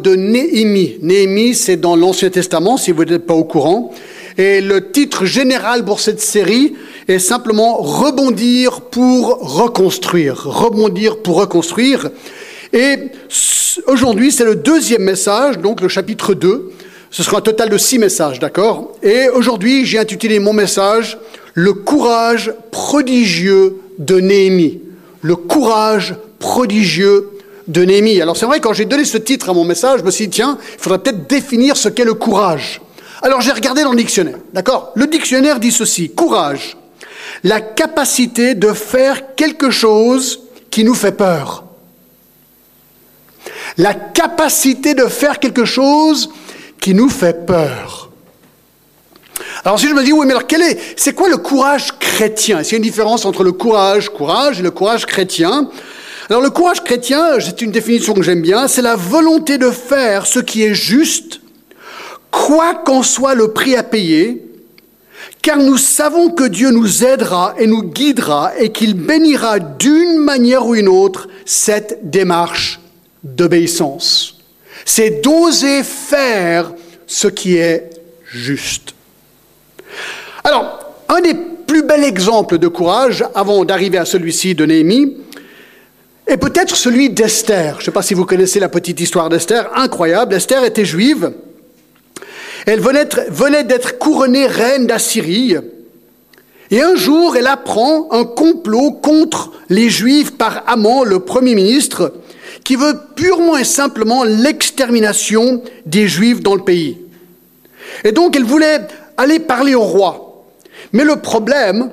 de Néhémie. Néhémie, c'est dans l'Ancien Testament, si vous n'êtes pas au courant. Et le titre général pour cette série est simplement Rebondir pour reconstruire. Rebondir pour reconstruire. Et aujourd'hui, c'est le deuxième message, donc le chapitre 2. Ce sera un total de six messages, d'accord? Et aujourd'hui, j'ai intitulé mon message Le courage prodigieux de Néhémie. Le courage prodigieux de. Alors c'est vrai, quand j'ai donné ce titre à mon message, je me suis dit, tiens, il faudrait peut-être définir ce qu'est le courage. Alors j'ai regardé dans le dictionnaire, d'accord? Le dictionnaire dit ceci, courage, la capacité de faire quelque chose qui nous fait peur. La capacité de faire quelque chose qui nous fait peur. Alors si je me dis, oui, mais alors quel est, c'est quoi le courage chrétien? Est-ce qu'il y a une différence entre le courage, courage et le courage chrétien? Alors le courage chrétien, c'est une définition que j'aime bien, c'est la volonté de faire ce qui est juste, quoi qu'en soit le prix à payer, car nous savons que Dieu nous aidera et nous guidera et qu'il bénira d'une manière ou une autre cette démarche d'obéissance. C'est d'oser faire ce qui est juste. Alors, un des plus bels exemples de courage, avant d'arriver à celui-ci de Néhémie, et peut-être celui d'Esther. Je ne sais pas si vous connaissez la petite histoire d'Esther, incroyable. Esther était juive. Elle venait d'être couronnée reine d'Assyrie. Et un jour, elle apprend un complot contre les Juifs par Amon, le Premier ministre, qui veut purement et simplement l'extermination des Juifs dans le pays. Et donc, elle voulait aller parler au roi. Mais le problème,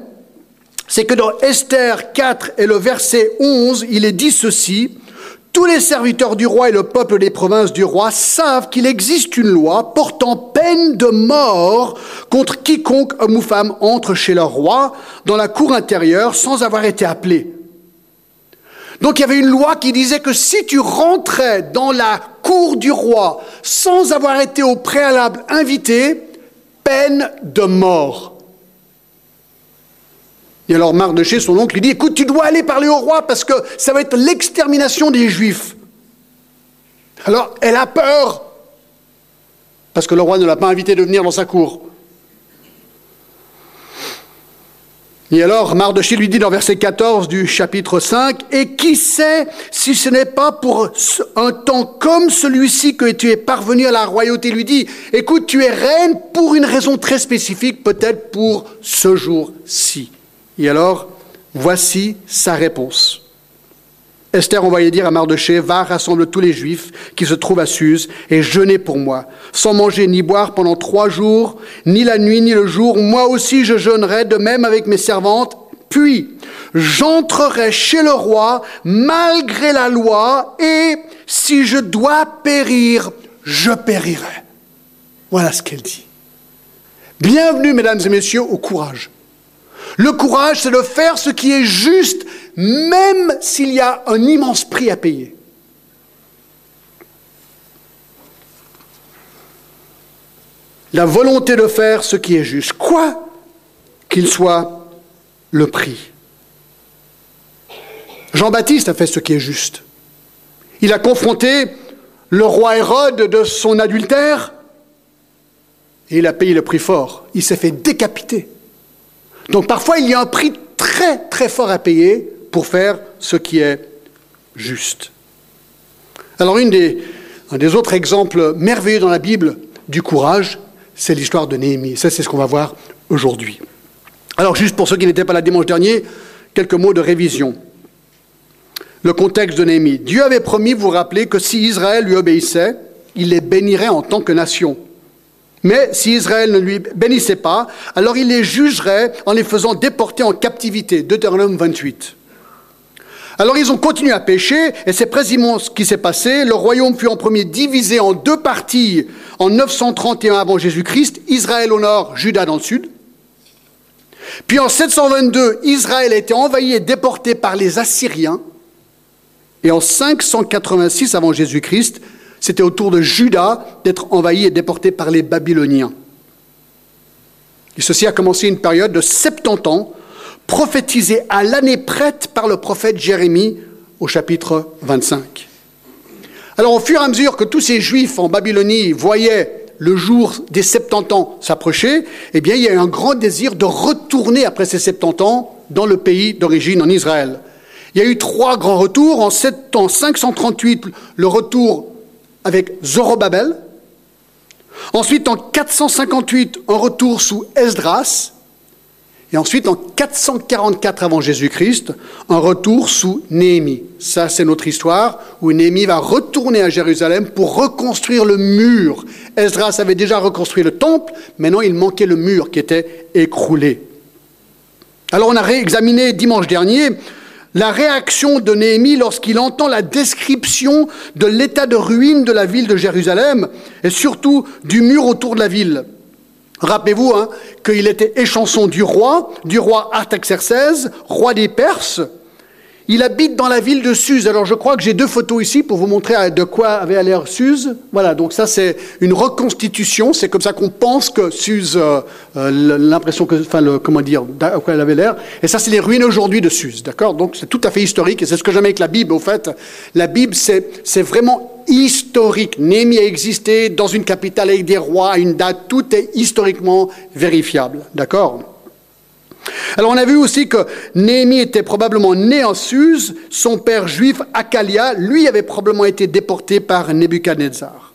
c'est que dans Esther 4 et le verset 11, il est dit ceci, tous les serviteurs du roi et le peuple des provinces du roi savent qu'il existe une loi portant peine de mort contre quiconque homme ou femme entre chez leur roi dans la cour intérieure sans avoir été appelé. Donc il y avait une loi qui disait que si tu rentrais dans la cour du roi sans avoir été au préalable invité, peine de mort. Et alors Mardoché, son oncle, lui dit, écoute, tu dois aller parler au roi parce que ça va être l'extermination des Juifs. Alors elle a peur parce que le roi ne l'a pas invité de venir dans sa cour. Et alors Mardoché lui dit dans verset 14 du chapitre 5, Et qui sait si ce n'est pas pour un temps comme celui-ci que tu es parvenu à la royauté? Lui dit, écoute, tu es reine pour une raison très spécifique, peut-être pour ce jour-ci. Et alors, voici sa réponse. Esther envoyait dire à Mardoché, va rassemble tous les Juifs qui se trouvent à Suse et jeûnez pour moi, sans manger ni boire pendant trois jours, ni la nuit ni le jour. Moi aussi je jeûnerai, de même avec mes servantes. Puis j'entrerai chez le roi malgré la loi, et si je dois périr, je périrai. Voilà ce qu'elle dit. Bienvenue, mesdames et messieurs, au courage. Le courage, c'est de faire ce qui est juste, même s'il y a un immense prix à payer. La volonté de faire ce qui est juste, quoi qu'il soit le prix. Jean-Baptiste a fait ce qui est juste. Il a confronté le roi Hérode de son adultère et il a payé le prix fort. Il s'est fait décapiter. Donc parfois, il y a un prix très très fort à payer pour faire ce qui est juste. Alors un des autres exemples merveilleux dans la Bible du courage, c'est l'histoire de Néhémie. Ça, c'est ce qu'on va voir aujourd'hui. Alors juste pour ceux qui n'étaient pas là dimanche dernier, quelques mots de révision. Le contexte de Néhémie. Dieu avait promis, vous vous rappelez, que si Israël lui obéissait, il les bénirait en tant que nation. Mais si Israël ne lui bénissait pas, alors il les jugerait en les faisant déporter en captivité. Deutéronome 28. Alors ils ont continué à pécher, et c'est précisément ce qui s'est passé. Le royaume fut en premier divisé en deux parties en 931 avant Jésus-Christ, Israël au nord, Juda dans le sud. Puis en 722, Israël a été envahi et déporté par les Assyriens. Et en 586 avant Jésus-Christ, c'était au tour de Juda d'être envahi et déporté par les Babyloniens. Et ceci a commencé une période de 70 ans, prophétisée à l'année prête par le prophète Jérémie au chapitre 25. Alors au fur et à mesure que tous ces juifs en Babylonie voyaient le jour des 70 ans s'approcher, eh bien il y a eu un grand désir de retourner après ces 70 ans dans le pays d'origine, en Israël. Il y a eu trois grands retours. En 538, le retour avec Zorobabel. Ensuite, en 458, un retour sous Esdras. Et ensuite, en 444 avant Jésus-Christ, un retour sous Néhémie. Ça, c'est notre histoire, où Néhémie va retourner à Jérusalem pour reconstruire le mur. Esdras avait déjà reconstruit le temple, maintenant il manquait le mur qui était écroulé. Alors on a réexaminé dimanche dernier la réaction de Néhémie lorsqu'il entend la description de l'état de ruine de la ville de Jérusalem et surtout du mur autour de la ville. Rappelez-vous hein, qu'il était échanson du roi, du roi Artaxerxès, roi des Perses, il habite dans la ville de Suse. Alors je crois que j'ai deux photos ici pour vous montrer de quoi avait l'air Suse. Voilà, donc ça c'est une reconstitution. C'est comme ça qu'on pense que Suse, euh, euh, l'impression que, enfin, le, comment dire, à quoi elle avait l'air. Et ça c'est les ruines aujourd'hui de Suse, d'accord? Donc c'est tout à fait historique et c'est ce que j'aime avec la Bible. Au fait, la Bible c'est vraiment historique. Némi a existé dans une capitale avec des rois à une date. Tout est historiquement vérifiable, d'accord? Alors on a vu aussi que Néhémie était probablement né en Suse, son père juif Akalia, lui avait probablement été déporté par Nebuchadnezzar.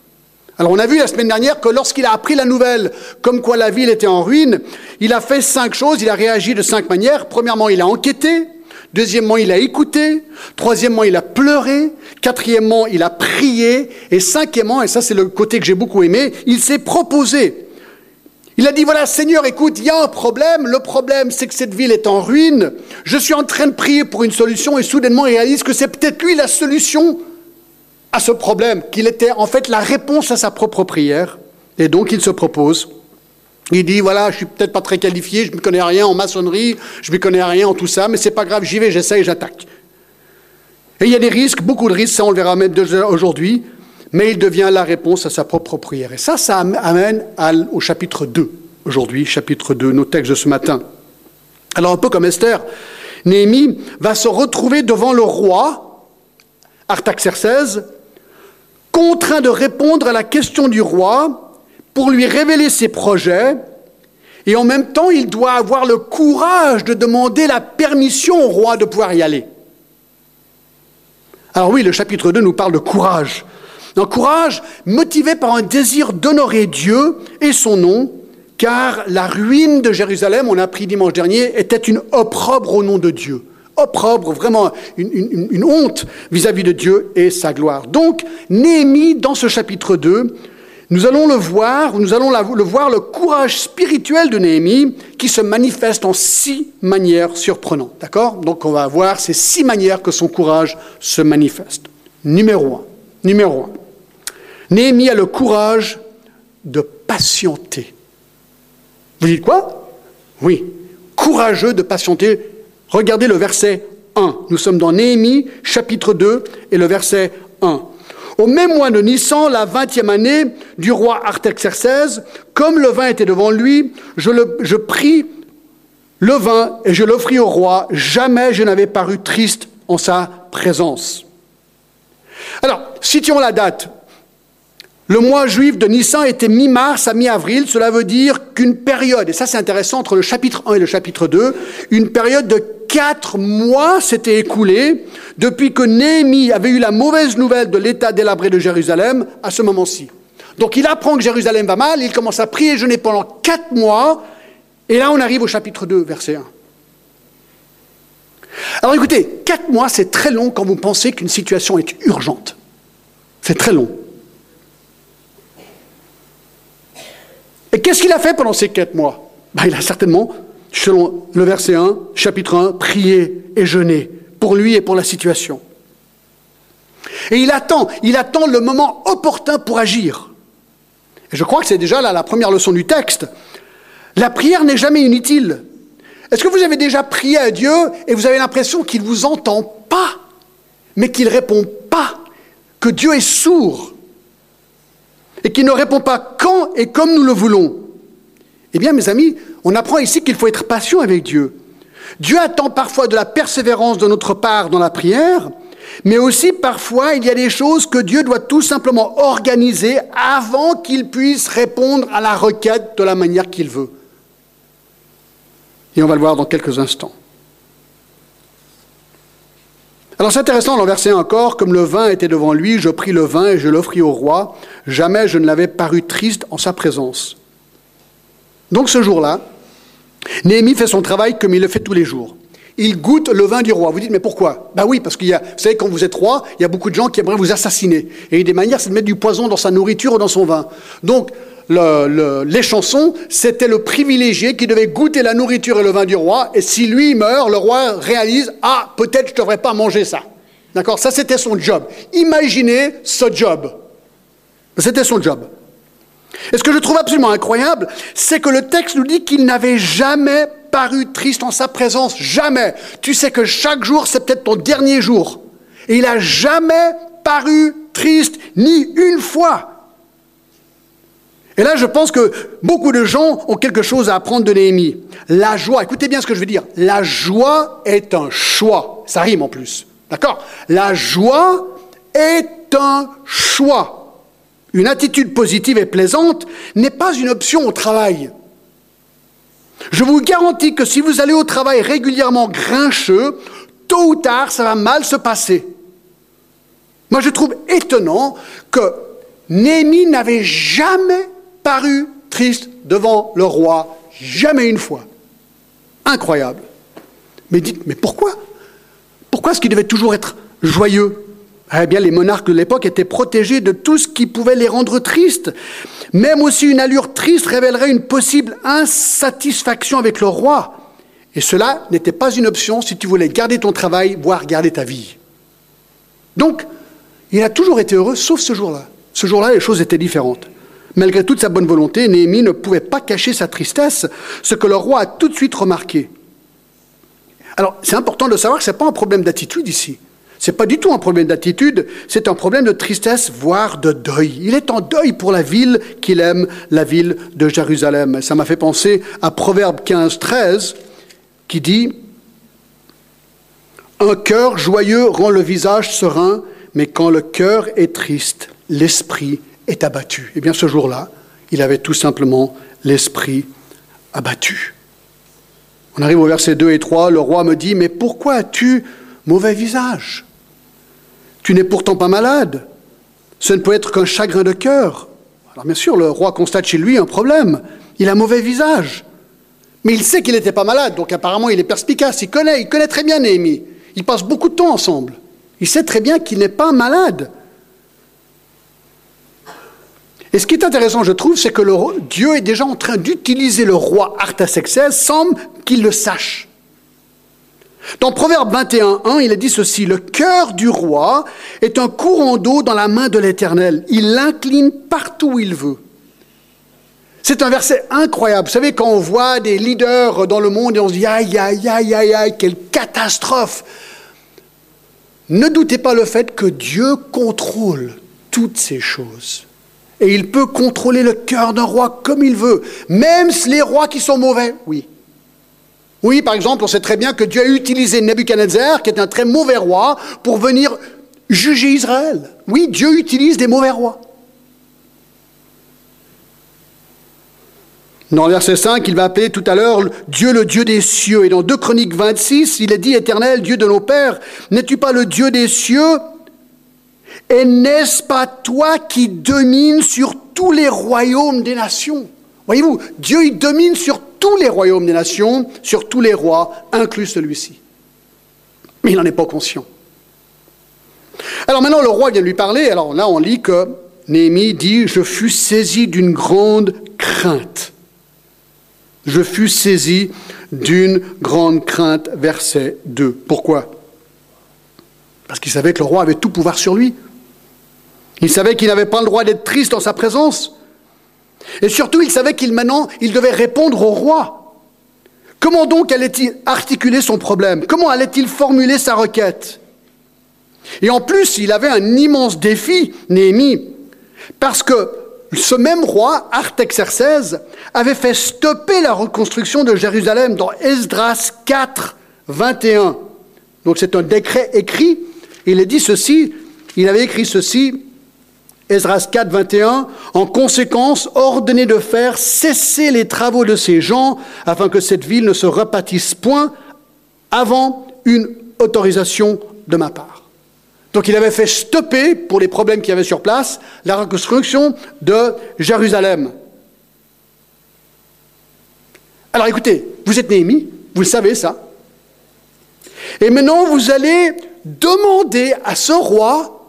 Alors on a vu la semaine dernière que lorsqu'il a appris la nouvelle comme quoi la ville était en ruine, il a fait cinq choses, il a réagi de cinq manières. Premièrement, il a enquêté. Deuxièmement, il a écouté. Troisièmement, il a pleuré. Quatrièmement, il a prié. Et cinquièmement, et ça c'est le côté que j'ai beaucoup aimé, il s'est proposé. Il a dit, voilà, Seigneur, écoute, il y a un problème. Le problème, c'est que cette ville est en ruine. Je suis en train de prier pour une solution et soudainement, il réalise que c'est peut-être lui la solution à ce problème, qu'il était en fait la réponse à sa propre prière. Et donc, il se propose. Il dit, voilà, je suis peut-être pas très qualifié, je ne connais rien en maçonnerie, je ne connais rien en tout ça, mais c'est pas grave, j'y vais, j'essaie, j'attaque. Et il y a des risques, beaucoup de risques, ça on le verra même aujourd'hui mais il devient la réponse à sa propre prière. Et ça, ça amène au chapitre 2, aujourd'hui, chapitre 2, nos textes de ce matin. Alors un peu comme Esther, Néhémie va se retrouver devant le roi, Artaxerxès, contraint de répondre à la question du roi pour lui révéler ses projets, et en même temps, il doit avoir le courage de demander la permission au roi de pouvoir y aller. Alors oui, le chapitre 2 nous parle de courage. Un courage motivé par un désir d'honorer Dieu et son nom, car la ruine de Jérusalem, on a appris dimanche dernier, était une opprobre au nom de Dieu. Opprobre, vraiment une, honte vis-à-vis de Dieu et sa gloire. Donc, Néhémie, dans ce chapitre 2, nous allons le voir, nous allons le voir, le courage spirituel de Néhémie qui se manifeste en six manières surprenantes. D'accord? Donc on va voir ces six manières que son courage se manifeste. Numéro un. Numéro un. Néhémie a le courage de patienter. Vous dites quoi? Oui, courageux de patienter. Regardez le verset 1. Nous sommes dans Néhémie, chapitre 2, et le verset 1. Au même mois de Nissan, la vingtième année du roi Artaxerxès, comme le vin était devant lui, je, je pris le vin et je l'offris au roi. Jamais je n'avais paru triste en sa présence. Alors, situons la date. Le mois juif de Nissan était mi-mars à mi-avril. Cela veut dire qu'une période, et ça c'est intéressant, entre le chapitre 1 et le chapitre 2, une période de quatre mois s'était écoulée depuis que Néhémie avait eu la mauvaise nouvelle de l'état délabré de Jérusalem à ce moment-ci. Donc il apprend que Jérusalem va mal, il commence à prier et jeûner pendant quatre mois, et là on arrive au chapitre 2, verset 1. Alors écoutez, quatre mois c'est très long quand vous pensez qu'une situation est urgente. C'est très long. Et qu'est-ce qu'il a fait pendant ces quatre mois? Ben, Il a certainement, selon le verset 1, chapitre 1, prié et jeûné pour lui et pour la situation. Et il attend, il attend le moment opportun pour agir. Et je crois que c'est déjà là la première leçon du texte. La prière n'est jamais inutile. Est-ce que vous avez déjà prié à Dieu et vous avez l'impression qu'il ne vous entend pas, mais qu'il ne répond pas, que Dieu est sourd? Et qui ne répond pas quand et comme nous le voulons. Eh bien, mes amis, on apprend ici qu'il faut être patient avec Dieu. Dieu attend parfois de la persévérance de notre part dans la prière, mais aussi parfois il y a des choses que Dieu doit tout simplement organiser avant qu'il puisse répondre à la requête de la manière qu'il veut. Et on va le voir dans quelques instants. Alors c'est intéressant dans verset encore, comme le vin était devant lui, je pris le vin et je l'offris au roi. Jamais je ne l'avais paru triste en sa présence. Donc ce jour-là, Néhémie fait son travail comme il le fait tous les jours. Il goûte le vin du roi. Vous dites, mais pourquoi? Ben oui, parce qu'il y a, vous savez, quand vous êtes roi, il y a beaucoup de gens qui aimeraient vous assassiner. Et une des manières, c'est de mettre du poison dans sa nourriture ou dans son vin. Donc, les chansons, c'était le privilégié qui devait goûter la nourriture et le vin du roi. Et si lui meurt, le roi réalise Ah, peut-être je ne devrais pas manger ça. D'accord? Ça, c'était son job. Imaginez ce job. C'était son job. Et ce que je trouve absolument incroyable, c'est que le texte nous dit qu'il n'avait jamais paru triste en sa présence. Jamais. Tu sais que chaque jour, c'est peut-être ton dernier jour. Et il n'a jamais paru triste, ni une fois. Et là, je pense que beaucoup de gens ont quelque chose à apprendre de Néhémie. La joie, écoutez bien ce que je veux dire. La joie est un choix. Ça rime en plus. D'accord? La joie est un choix. Une attitude positive et plaisante n'est pas une option au travail. Je vous garantis que si vous allez au travail régulièrement grincheux, tôt ou tard, ça va mal se passer. Moi, je trouve étonnant que Néhémie n'avait jamais paru triste devant le roi, jamais une fois. Incroyable. Mais dites, mais pourquoi? Pourquoi est-ce qu'il devait toujours être joyeux? Eh bien, les monarques de l'époque étaient protégés de tout ce qui pouvait les rendre tristes. Même aussi une allure triste révélerait une possible insatisfaction avec le roi. Et cela n'était pas une option si tu voulais garder ton travail, voire garder ta vie. Donc, il a toujours été heureux, sauf ce jour-là. Ce jour-là, les choses étaient différentes. Malgré toute sa bonne volonté, Néhémie ne pouvait pas cacher sa tristesse, ce que le roi a tout de suite remarqué. Alors, c'est important de savoir que ce n'est pas un problème d'attitude ici. Ce n'est pas du tout un problème d'attitude, c'est un problème de tristesse, voire de deuil. Il est en deuil pour la ville qu'il aime, la ville de Jérusalem. Ça m'a fait penser à Proverbe 15, 13, qui dit Un cœur joyeux rend le visage serein, mais quand le cœur est triste, l'esprit est abattu. Eh bien, ce jour-là, il avait tout simplement l'esprit abattu. On arrive au verset 2 et 3, le roi me dit, mais pourquoi as-tu mauvais visage? Tu n'es pourtant pas malade. Ce ne peut être qu'un chagrin de cœur. Alors bien sûr, le roi constate chez lui un problème. Il a mauvais visage. Mais il sait qu'il n'était pas malade, donc apparemment il est perspicace, il connaît, il connaît très bien Néhémie. Ils passent beaucoup de temps ensemble. Il sait très bien qu'il n'est pas malade. Et ce qui est intéressant, je trouve, c'est que Dieu est déjà en train d'utiliser le roi Artaxerxès sans qu'il le sache. Dans Proverbe 21.1, il est dit ceci, Le cœur du roi est un courant d'eau dans la main de l'Éternel. Il l'incline partout où il veut. C'est un verset incroyable. Vous savez, quand on voit des leaders dans le monde et on se dit aïe, aïe, aïe, aïe, aïe, quelle catastrophe. Ne doutez pas le fait que Dieu contrôle toutes ces choses et il peut contrôler le cœur d'un roi comme il veut, même les rois qui sont mauvais, oui. Oui, par exemple, on sait très bien que Dieu a utilisé Nebuchadnezzar, qui est un très mauvais roi, pour venir juger Israël. Oui, Dieu utilise des mauvais rois. Dans le verset 5, il va appeler tout à l'heure Dieu le Dieu des cieux. Et dans 2 Chroniques 26, il est dit Éternel, Dieu de nos pères, n'es-tu pas le Dieu des cieux? Et n'est-ce pas toi qui domines sur tous les royaumes des nations? Voyez-vous, Dieu il domine sur tous les royaumes des nations, sur tous les rois, inclus celui-ci. Mais il n'en est pas conscient. Alors maintenant, le roi vient lui parler. Alors là, on lit que Néhémie dit Je fus saisi d'une grande crainte. Je fus saisi d'une grande crainte, verset 2. Pourquoi? Parce qu'il savait que le roi avait tout pouvoir sur lui. Il savait qu'il n'avait pas le droit d'être triste en sa présence. Et surtout, il savait qu'il maintenant, devait répondre au roi. Comment donc allait-il articuler son problème? Comment allait-il formuler sa requête? Et en plus, il avait un immense défi, Néhémie, parce que ce même roi, Artaxerxès, avait fait stopper la reconstruction de Jérusalem dans Esdras 4, 21. Donc c'est un décret écrit il a dit ceci, il avait écrit ceci, Esdras 4, 21, en conséquence, ordonnez de faire cesser les travaux de ces gens afin que cette ville ne se repâtisse point avant une autorisation de ma part. Donc il avait fait stopper, pour les problèmes qu'il y avait sur place, la reconstruction de Jérusalem. Alors écoutez, vous êtes Néhémie, vous le savez ça. Et maintenant, vous allez demander à ce roi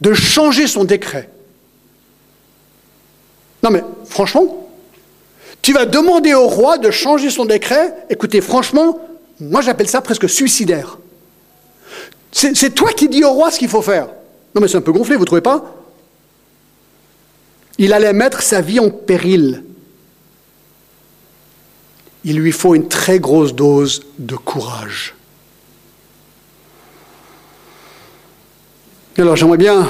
de changer son décret. Non mais franchement, tu vas demander au roi de changer son décret. Écoutez, franchement, moi j'appelle ça presque suicidaire. C'est toi qui dis au roi ce qu'il faut faire. Non mais c'est un peu gonflé, vous ne trouvez pas? Il allait mettre sa vie en péril. Il lui faut une très grosse dose de courage. Alors j'aimerais bien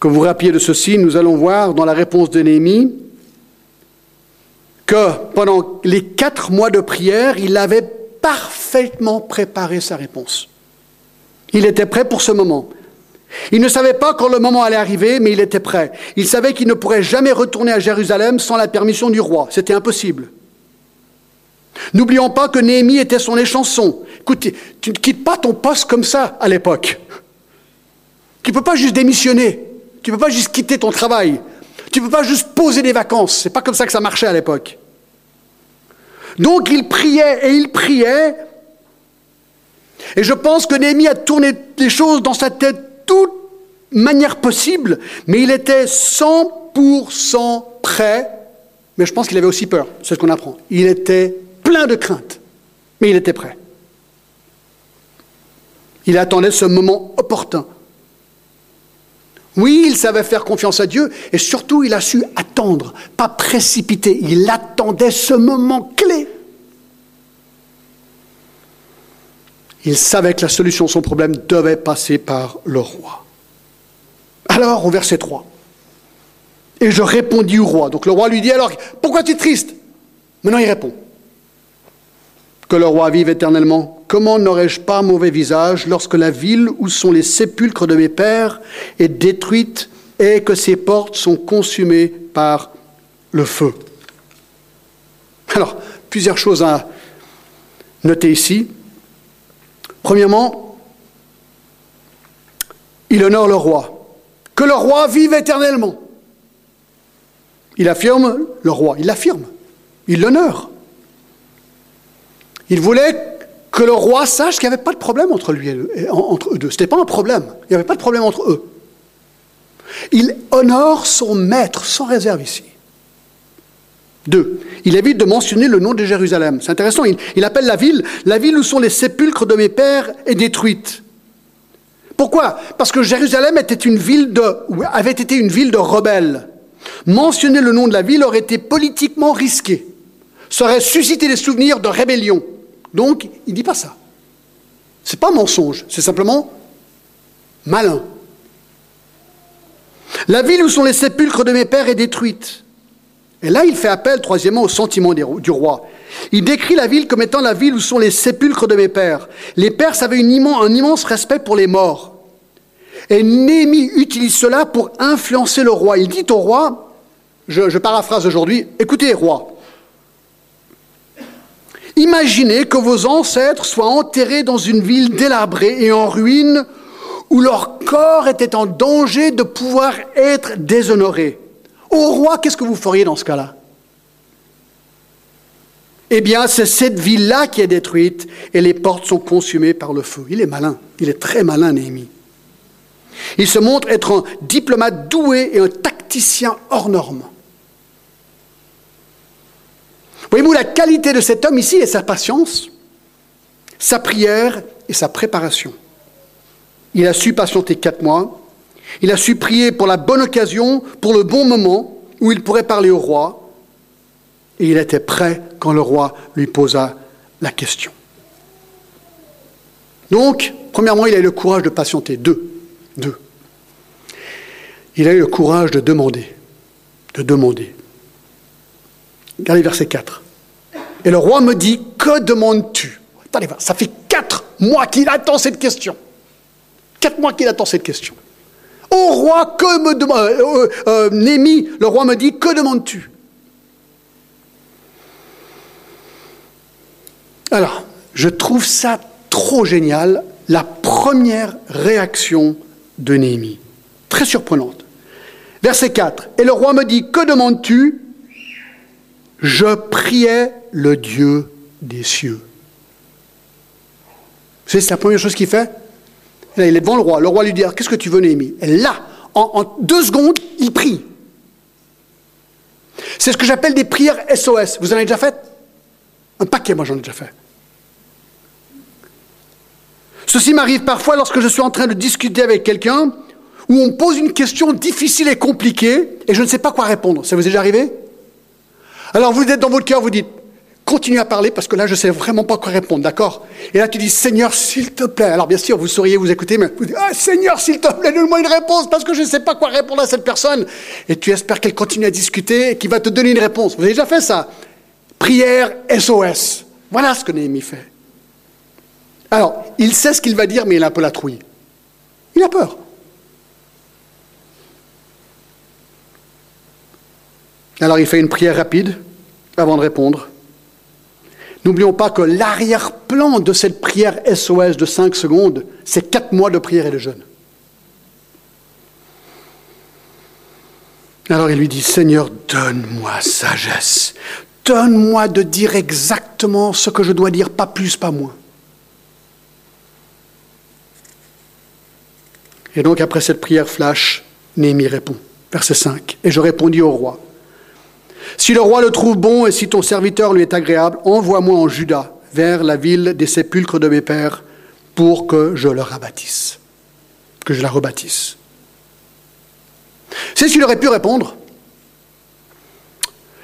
que vous rappeliez de ceci. Nous allons voir dans la réponse de Néhémie que pendant les quatre mois de prière, il avait parfaitement préparé sa réponse. Il était prêt pour ce moment. Il ne savait pas quand le moment allait arriver, mais il était prêt. Il savait qu'il ne pourrait jamais retourner à Jérusalem sans la permission du roi. C'était impossible. N'oublions pas que Néhémie était son échanson. Écoute, tu ne quittes pas ton poste comme ça à l'époque. Tu ne peux pas juste démissionner. Tu ne peux pas juste quitter ton travail. Tu ne peux pas juste poser des vacances. C'est pas comme ça que ça marchait à l'époque. Donc il priait et il priait. Et je pense que Néhémie a tourné les choses dans sa tête toute manière possible, mais il était 100% prêt. Mais je pense qu'il avait aussi peur. C'est ce qu'on apprend. Il était plein de crainte, mais il était prêt. Il attendait ce moment opportun. Oui, il savait faire confiance à Dieu et surtout il a su attendre, pas précipiter. Il attendait ce moment clé. Il savait que la solution à son problème devait passer par le roi. Alors, au verset 3, et je répondis au roi. Donc le roi lui dit alors, pourquoi tu es triste? Maintenant il répond, que le roi vive éternellement. Comment n'aurais-je pas mauvais visage lorsque la ville où sont les sépulcres de mes pères est détruite et que ses portes sont consumées par le feu? Alors, plusieurs choses à noter ici. Premièrement, il honore le roi. Que le roi vive éternellement. Il affirme le roi, il l'affirme, il l'honore. Il voulait que le roi sache qu'il n'y avait pas de problème entre lui et eux deux. Ce n'était pas un problème. Il n'y avait pas de problème entre eux. Il honore son maître sans réserve ici. Deux, il évite de mentionner le nom de Jérusalem. C'est intéressant, il, appelle la ville, la ville où sont les sépulcres de mes pères est détruite. Pourquoi? Parce que Jérusalem était une ville de, avait été une ville de rebelles. Mentionner le nom de la ville aurait été politiquement risqué. Ça aurait suscité des souvenirs de rébellion. Donc, il ne dit pas ça. Ce n'est pas mensonge, c'est simplement malin. La ville où sont les sépulcres de mes pères est détruite. Et là, il fait appel, troisièmement, au sentiment du roi. Il décrit la ville comme étant la ville où sont les sépulcres de mes pères. Les Perses avaient un immense respect pour les morts. Et Néhémie utilise cela pour influencer le roi. Il dit au roi, je, je paraphrase aujourd'hui, écoutez, roi, Imaginez que vos ancêtres soient enterrés dans une ville délabrée et en ruine où leur corps était en danger de pouvoir être déshonoré. Au roi, qu'est-ce que vous feriez dans ce cas-là? Eh bien, c'est cette ville-là qui est détruite et les portes sont consumées par le feu. Il est malin, il est très malin, Néhémie. Il se montre être un diplomate doué et un tacticien hors norme. Voyez-vous, la qualité de cet homme ici est sa patience, sa prière et sa préparation. Il a su patienter quatre mois, il a su prier pour la bonne occasion, pour le bon moment où il pourrait parler au roi, et il était prêt quand le roi lui posa la question. Donc, premièrement, il a eu le courage de patienter. Deux. Deux. Il a eu le courage de demander. De demander. Regardez verset 4. Et le roi me dit, que demandes-tu? Attendez, ça fait quatre mois qu'il attend cette question. Quatre mois qu'il attend cette question. Ô roi, que me demande. Euh, euh, Némi, le roi me dit Que demandes-tu? Alors, je trouve ça trop génial, la première réaction de Néhémie. Très surprenante. Verset 4. Et le roi me dit, que demandes-tu? Je priais le Dieu des cieux. C'est la première chose qu'il fait. il est devant le roi. Le roi lui dit, qu'est-ce que tu veux, Néhémie? Et là, en, deux secondes, il prie. C'est ce que j'appelle des prières SOS. Vous en avez déjà fait? Un paquet, moi j'en ai déjà fait. Ceci m'arrive parfois lorsque je suis en train de discuter avec quelqu'un où on pose une question difficile et compliquée et je ne sais pas quoi répondre. Ça vous est déjà arrivé? Alors vous êtes dans votre cœur, vous dites, continue à parler parce que là je ne sais vraiment pas quoi répondre, d'accord? Et là tu dis, Seigneur, s'il te plaît. Alors bien sûr, vous souriez, vous écoutez, mais vous dites, ah, Seigneur, s'il te plaît, donne-moi une réponse parce que je ne sais pas quoi répondre à cette personne. Et tu espères qu'elle continue à discuter et qu'il va te donner une réponse. Vous avez déjà fait ça Prière SOS. Voilà ce que Néhémie fait. Alors, il sait ce qu'il va dire, mais il a un peu la trouille. Il a peur. Alors il fait une prière rapide avant de répondre. N'oublions pas que l'arrière-plan de cette prière SOS de 5 secondes, c'est 4 mois de prière et de jeûne. Alors il lui dit, Seigneur, donne-moi sagesse. Donne-moi de dire exactement ce que je dois dire, pas plus, pas moins. Et donc, après cette prière flash, Néhémie répond. Verset 5. Et je répondis au roi Si le roi le trouve bon et si ton serviteur lui est agréable, envoie-moi en Juda, vers la ville des sépulcres de mes pères, pour que je le rebâtisse. Que je la rebâtisse. C'est ce qu'il aurait pu répondre.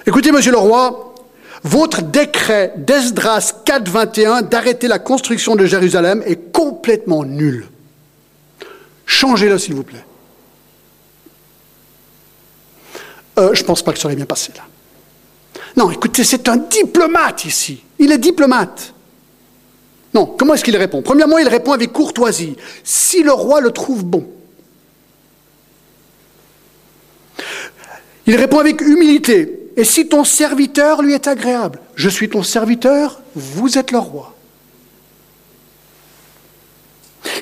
Écoutez, monsieur le roi, votre décret d'Esdras 4.21 d'arrêter la construction de Jérusalem est complètement nul. Changez-le, s'il vous plaît. Euh, je ne pense pas que ça aurait bien passé là. Non, écoutez, c'est un diplomate ici. Il est diplomate. Non, comment est-ce qu'il répond? Premièrement, il répond avec courtoisie. Si le roi le trouve bon. Il répond avec humilité. Et si ton serviteur lui est agréable? Je suis ton serviteur, vous êtes le roi.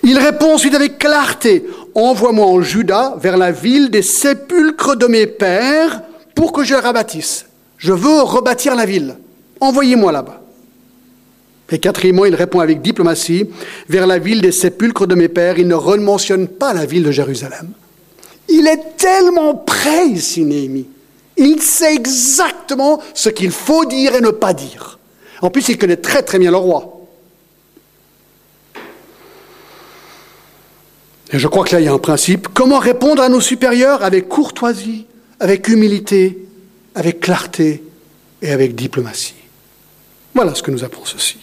Il répond ensuite avec clarté, envoie-moi en Juda vers la ville des sépulcres de mes pères pour que je la rebâtisse. Je veux rebâtir la ville. Envoyez-moi là-bas. Et quatrièmement, il répond avec diplomatie, vers la ville des sépulcres de mes pères. Il ne rementionne pas la ville de Jérusalem. Il est tellement prêt ici, Néhémie. Il sait exactement ce qu'il faut dire et ne pas dire. En plus, il connaît très très bien le roi. Et je crois que là, il y a un principe. Comment répondre à nos supérieurs? Avec courtoisie, avec humilité, avec clarté et avec diplomatie. Voilà ce que nous apprend ceci.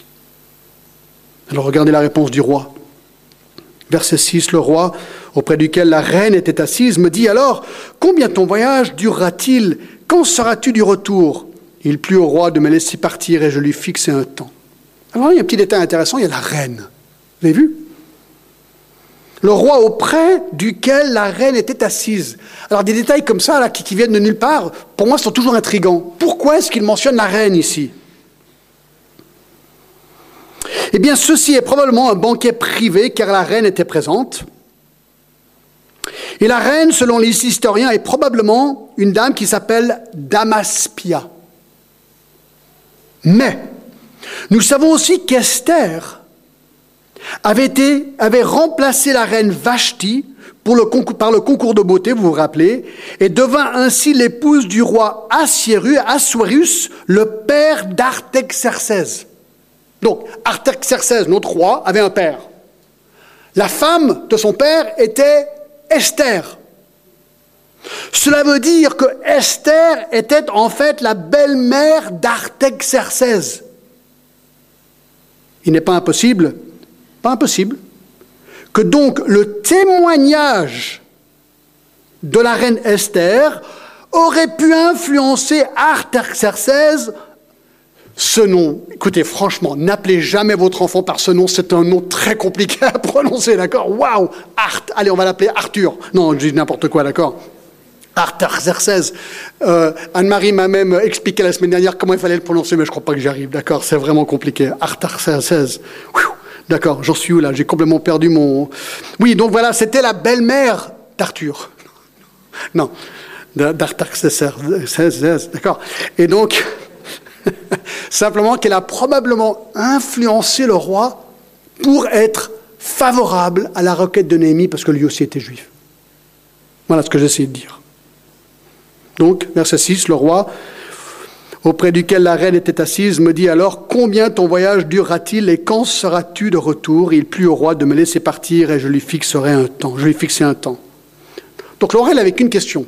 Alors regardez la réponse du roi. Verset 6, le roi, auprès duquel la reine était assise, me dit alors, combien ton voyage durera-t-il? Quand seras-tu du retour? Il plut au roi de me laisser partir et je lui fixai un temps. Alors il y a un petit détail intéressant, il y a la reine. Vous avez vu? Le roi auprès duquel la reine était assise. Alors des détails comme ça, là, qui, viennent de nulle part, pour moi, sont toujours intrigants. Pourquoi est-ce qu'il mentionne la reine ici? Eh bien, ceci est probablement un banquet privé, car la reine était présente. Et la reine, selon les historiens, est probablement une dame qui s'appelle Damaspia. Mais, nous savons aussi qu'Esther avait, remplacé la reine Vashti par le concours de beauté, vous vous rappelez, et devint ainsi l'épouse du roi Assuérus, le père d'Artaxerxès. Donc, Artaxerxès, notre roi, avait un père. La femme de son père était Esther. Cela veut dire que Esther était en fait la belle-mère d'Artaxerxès. Il n'est pas impossible pas impossible. Que donc le témoignage de la reine Esther aurait pu influencer Artaxerxès ce nom, écoutez, franchement, n'appelez jamais votre enfant par ce nom, c'est un nom très compliqué à prononcer, d'accord? Waouh Art, allez, on va l'appeler Arthur. Non, je dis n'importe quoi, d'accord? Artaxerxès. Euh, Anne-Marie m'a même expliqué la semaine dernière comment il fallait le prononcer, mais je crois pas que j'y arrive, d'accord? C'est vraiment compliqué. Artaxerxès. D'accord, j'en suis où là? J'ai complètement perdu mon... Oui, donc voilà, c'était la belle-mère d'Arthur. Non, d'Artaxerxès, d'accord. Et donc, simplement qu'elle a probablement influencé le roi pour être favorable à la requête de Néhémie, parce que lui aussi était juif. Voilà ce que j'essaie de dire. Donc, verset 6, le roi, auprès duquel la reine était assise, me dit alors, combien ton voyage durera-t-il et quand seras-tu de retour? Il plut au roi de me laisser partir et je lui fixerai un temps. Je lui fixer un temps. Donc il avait qu'une question.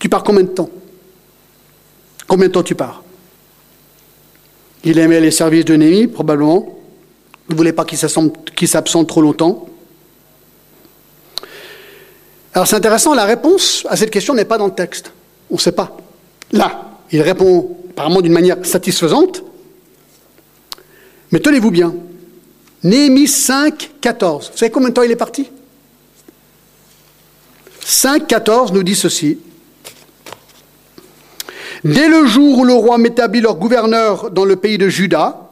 Tu pars combien de temps? Combien de temps tu pars? Il aimait les services de Némi, probablement. Il ne voulait pas qu'il s'absente trop longtemps. Alors c'est intéressant, la réponse à cette question n'est pas dans le texte. On ne sait pas. Là, il répond apparemment d'une manière satisfaisante. Mais tenez-vous bien. Néhémie 5, 14. Vous savez combien de temps il est parti? 5, 14 nous dit ceci. Dès le jour où le roi m'établit leur gouverneur dans le pays de Juda,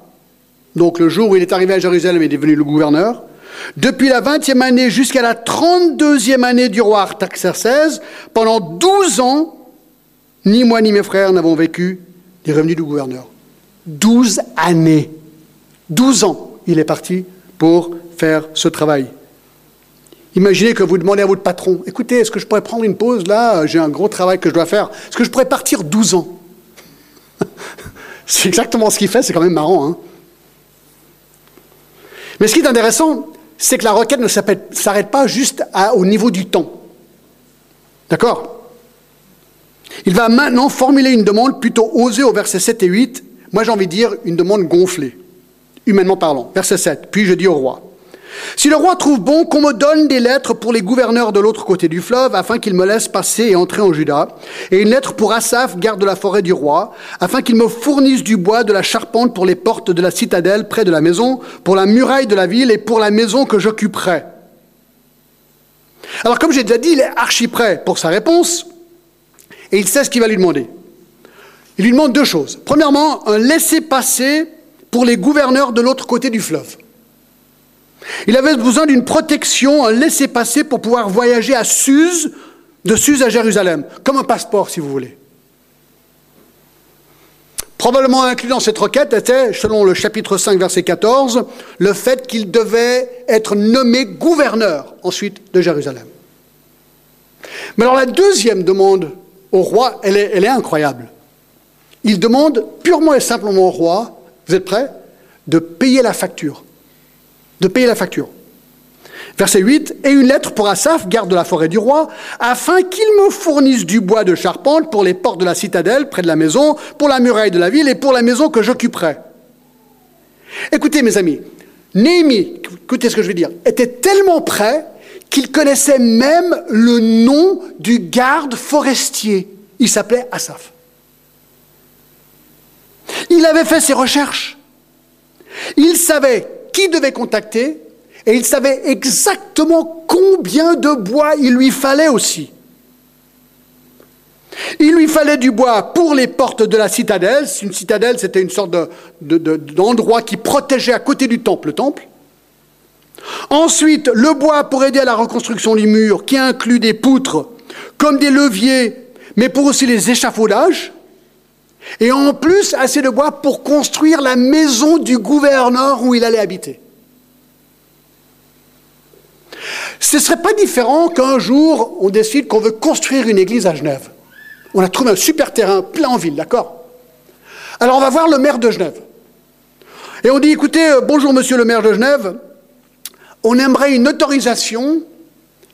donc le jour où il est arrivé à Jérusalem, il est devenu le gouverneur, depuis la 20e année jusqu'à la 32e année du roi Artaxerxès, pendant 12 ans, ni moi ni mes frères n'avons vécu des revenus du gouverneur. Douze années. Douze ans, il est parti pour faire ce travail. Imaginez que vous demandez à votre patron, écoutez, est-ce que je pourrais prendre une pause là? J'ai un gros travail que je dois faire. Est-ce que je pourrais partir 12 ans? C'est exactement ce qu'il fait, c'est quand même marrant. Hein Mais ce qui est intéressant, c'est que la requête ne s'arrête pas juste au niveau du temps. D'accord? Il va maintenant formuler une demande plutôt osée au verset 7 et 8. Moi, j'ai envie de dire une demande gonflée, humainement parlant. Verset 7. Puis je dis au roi Si le roi trouve bon qu'on me donne des lettres pour les gouverneurs de l'autre côté du fleuve, afin qu'ils me laissent passer et entrer en Juda, et une lettre pour Asaph, garde de la forêt du roi, afin qu'il me fournisse du bois, de la charpente pour les portes de la citadelle près de la maison, pour la muraille de la ville et pour la maison que j'occuperai. Alors, comme j'ai déjà dit, il est archi prêt pour sa réponse et il sait ce qu'il va lui demander. Il lui demande deux choses. Premièrement, un laissez-passer pour les gouverneurs de l'autre côté du fleuve. Il avait besoin d'une protection, un laissez-passer pour pouvoir voyager à Suse, de Suse à Jérusalem, comme un passeport si vous voulez. Probablement inclus dans cette requête était, selon le chapitre 5, verset 14, le fait qu'il devait être nommé gouverneur ensuite de Jérusalem. Mais alors la deuxième demande au roi, elle est, incroyable. Il demande purement et simplement au roi, vous êtes prêts, de payer la facture. De payer la facture. Verset 8, et une lettre pour Asaph, garde de la forêt du roi, afin qu'il me fournisse du bois de charpente pour les portes de la citadelle, près de la maison, pour la muraille de la ville et pour la maison que j'occuperai. Écoutez, mes amis, Néhémie, écoutez ce que je veux dire, était tellement prêt qu'il connaissait même le nom du garde forestier. Il s'appelait Asaph. Il avait fait ses recherches. Il savait qui devait contacter et il savait exactement combien de bois il lui fallait aussi. Il lui fallait du bois pour les portes de la citadelle. Une citadelle, c'était une sorte d'endroit qui protégeait à côté du temple, le temple. Ensuite, le bois pour aider à la reconstruction du mur, qui inclut des poutres comme des leviers, mais pour aussi les échafaudages. Et en plus, assez de bois pour construire la maison du gouverneur où il allait habiter. Ce ne serait pas différent qu'un jour, on décide qu'on veut construire une église à Genève. On a trouvé un super terrain plein en ville, d'accord? Alors on va voir le maire de Genève. Et on dit, écoutez, euh, bonjour monsieur le maire de Genève, on aimerait une autorisation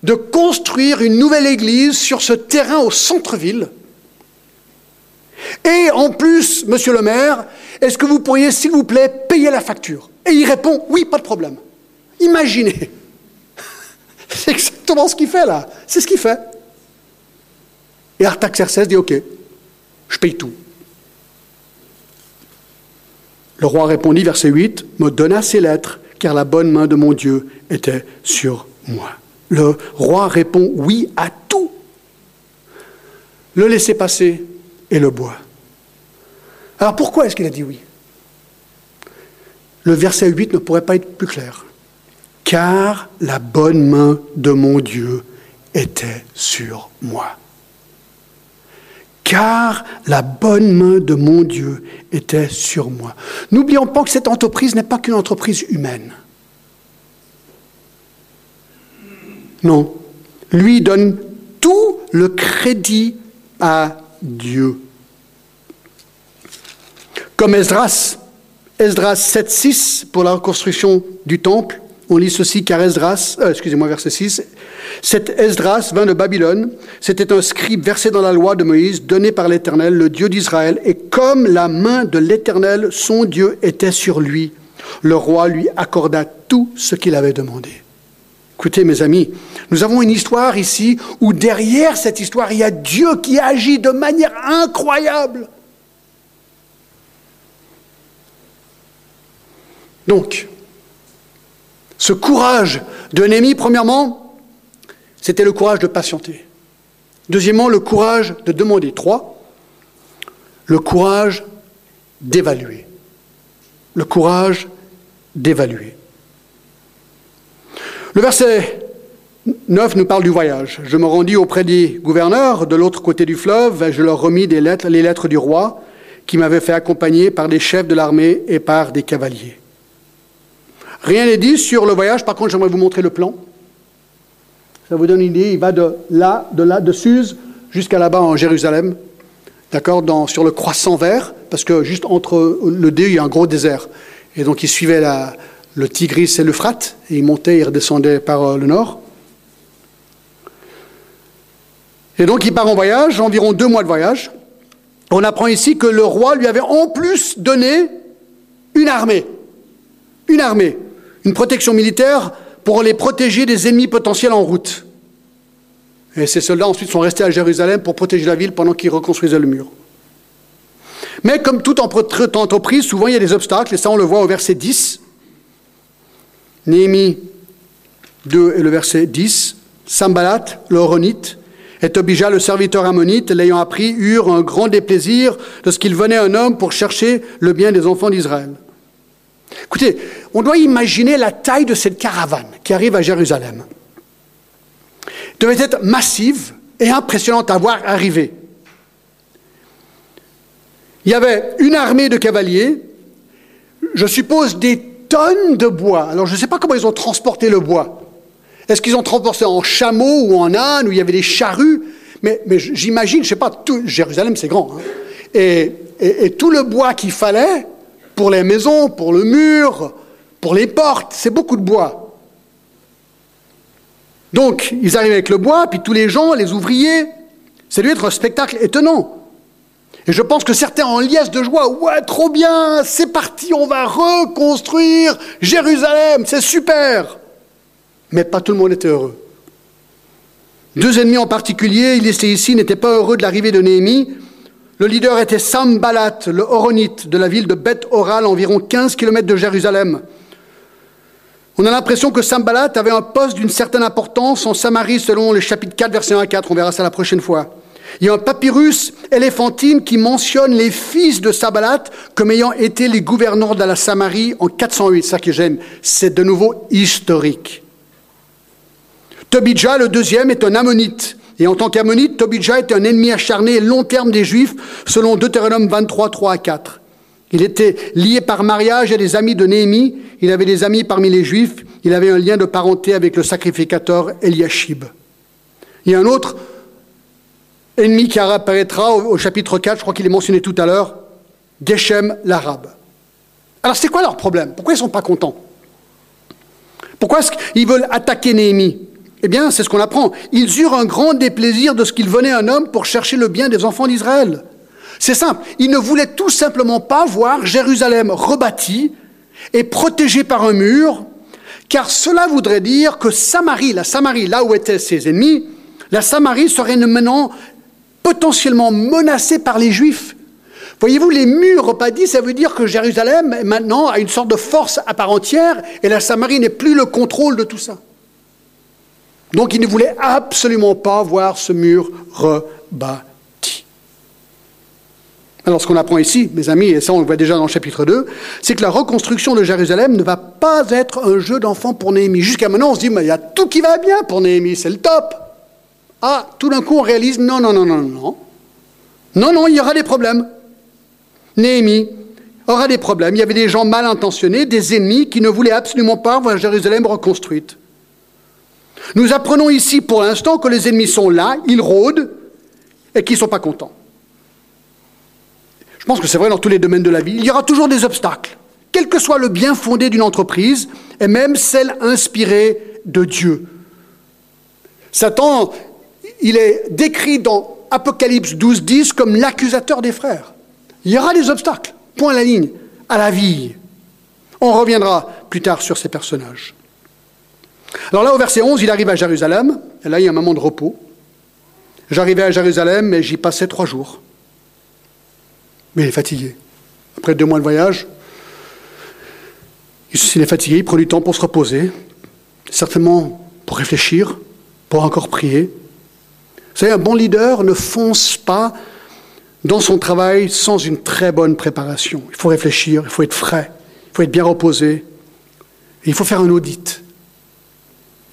de construire une nouvelle église sur ce terrain au centre-ville. Et en plus, monsieur le maire, est-ce que vous pourriez, s'il vous plaît, payer la facture? Et il répond, oui, pas de problème. Imaginez. C'est exactement ce qu'il fait là. C'est ce qu'il fait. Et Artaxerxès dit, ok, je paye tout. Le roi répondit, verset 8, me donna ses lettres, car la bonne main de mon Dieu était sur moi. Le roi répond oui à tout. Le laisser passer et le bois. Alors pourquoi est-ce qu'il a dit oui? Le verset 8 ne pourrait pas être plus clair. Car la bonne main de mon Dieu était sur moi. Car la bonne main de mon Dieu était sur moi. N'oublions pas que cette entreprise n'est pas qu'une entreprise humaine. Non. Lui donne tout le crédit à Dieu. Comme Esdras, Esdras 7.6 pour la reconstruction du temple, on lit ceci car Esdras, euh, excusez-moi, verset 6, cet Esdras vint de Babylone, c'était un scribe versé dans la loi de Moïse, donné par l'Éternel, le Dieu d'Israël, et comme la main de l'Éternel, son Dieu, était sur lui, le roi lui accorda tout ce qu'il avait demandé. Écoutez mes amis, nous avons une histoire ici où derrière cette histoire, il y a Dieu qui agit de manière incroyable. Donc, ce courage de Néhémie, premièrement, c'était le courage de patienter. Deuxièmement, le courage de demander. Trois, le courage d'évaluer. Le courage d'évaluer. Le verset 9 nous parle du voyage. Je me rendis auprès des gouverneurs de l'autre côté du fleuve et je leur remis les lettres du roi qui m'avaient fait accompagner par des chefs de l'armée et par des cavaliers. Rien n'est dit sur le voyage, par contre j'aimerais vous montrer le plan. Ça vous donne une idée, il va de là, de là, de Suse jusqu'à là-bas en Jérusalem, d'accord, sur le croissant vert, parce que juste entre le D, il y a un gros désert. Et donc il suivait le Tigris et l'Euphrate, et il montait et redescendait par euh, le nord. Et donc il part en voyage, environ deux mois de voyage. On apprend ici que le roi lui avait en plus donné une armée. Une armée, une protection militaire pour les protéger des ennemis potentiels en route. Et ces soldats ensuite sont restés à Jérusalem pour protéger la ville pendant qu'ils reconstruisaient le mur. Mais comme toute entreprise, souvent il y a des obstacles, et ça on le voit au verset 10. Néhémie 2 et le verset 10, Sambalat, le Horonite, et Tobija, le serviteur ammonite, l'ayant appris, eurent un grand déplaisir de ce qu'il venait un homme pour chercher le bien des enfants d'Israël. Écoutez, on doit imaginer la taille de cette caravane qui arrive à Jérusalem. Elle devait être massive et impressionnante à voir arriver. Il y avait une armée de cavaliers, je suppose des tonnes de bois. Alors je ne sais pas comment ils ont transporté le bois. Est-ce qu'ils ont transporté en chameau ou en âne, où il y avait des charrues? Mais, j'imagine, je ne sais pas, tout, Jérusalem c'est grand. Hein. Et, et, tout le bois qu'il fallait pour les maisons, pour le mur, pour les portes, c'est beaucoup de bois. Donc ils arrivent avec le bois, puis tous les gens, les ouvriers, ça doit être un spectacle étonnant. Et je pense que certains en liesse de joie, ouais, trop bien, c'est parti, on va reconstruire Jérusalem, c'est super. Mais pas tout le monde était heureux. Deux ennemis en particulier, il était ici, n'étaient pas heureux de l'arrivée de Néhémie. Le leader était Sambalat, le Horonite de la ville de Beth Oral, environ 15 km de Jérusalem. On a l'impression que Sambalat avait un poste d'une certaine importance en Samarie, selon le chapitre 4, verset 1 à 4. On verra ça la prochaine fois. Il y a un papyrus éléphantine qui mentionne les fils de Sabalat comme ayant été les gouverneurs de la Samarie en 408. C'est ça que j'aime. C'est de nouveau historique. Tobijah, le deuxième, est un ammonite. Et en tant qu'ammonite, Tobijah était un ennemi acharné et long terme des Juifs, selon Deutéronome 23, 3 à 4. Il était lié par mariage à des amis de Néhémie. Il avait des amis parmi les Juifs. Il avait un lien de parenté avec le sacrificateur Eliashib. Il y a un autre ennemi qui apparaîtra au, chapitre 4, je crois qu'il est mentionné tout à l'heure, Geshem l'arabe. Alors c'est quoi leur problème? Pourquoi ils ne sont pas contents? Pourquoi est-ce qu'ils veulent attaquer Néhémie? Eh bien, c'est ce qu'on apprend. Ils eurent un grand déplaisir de ce qu'il venait un homme pour chercher le bien des enfants d'Israël. C'est simple, ils ne voulaient tout simplement pas voir Jérusalem rebâtie et protégée par un mur, car cela voudrait dire que Samarie, la Samarie, là où étaient ses ennemis, la Samarie serait maintenant potentiellement menacée par les Juifs. Voyez-vous, les murs dit, ça veut dire que Jérusalem maintenant a une sorte de force à part entière et la Samarie n'est plus le contrôle de tout ça. Donc il ne voulait absolument pas voir ce mur rebâti. Alors ce qu'on apprend ici, mes amis, et ça on le voit déjà dans le chapitre 2, c'est que la reconstruction de Jérusalem ne va pas être un jeu d'enfant pour Néhémie. Jusqu'à maintenant on se dit, mais il y a tout qui va bien pour Néhémie, c'est le top. Ah, tout d'un coup on réalise, non, non, non, non, non. Non, non, il y aura des problèmes. Néhémie aura des problèmes. Il y avait des gens mal intentionnés, des ennemis qui ne voulaient absolument pas voir Jérusalem reconstruite. Nous apprenons ici pour l'instant que les ennemis sont là, ils rôdent et qu'ils ne sont pas contents. Je pense que c'est vrai dans tous les domaines de la vie. Il y aura toujours des obstacles, quel que soit le bien fondé d'une entreprise et même celle inspirée de Dieu. Satan, il est décrit dans Apocalypse 12, 10 comme l'accusateur des frères. Il y aura des obstacles, point la ligne, à la vie. On reviendra plus tard sur ces personnages. Alors là, au verset 11, il arrive à Jérusalem, et là, il y a un moment de repos. J'arrivais à Jérusalem et j'y passais trois jours. Mais il est fatigué. Après deux mois de voyage, il est fatigué, il prend du temps pour se reposer, certainement pour réfléchir, pour encore prier. Vous savez, un bon leader ne fonce pas dans son travail sans une très bonne préparation. Il faut réfléchir, il faut être frais, il faut être bien reposé, il faut faire un audit.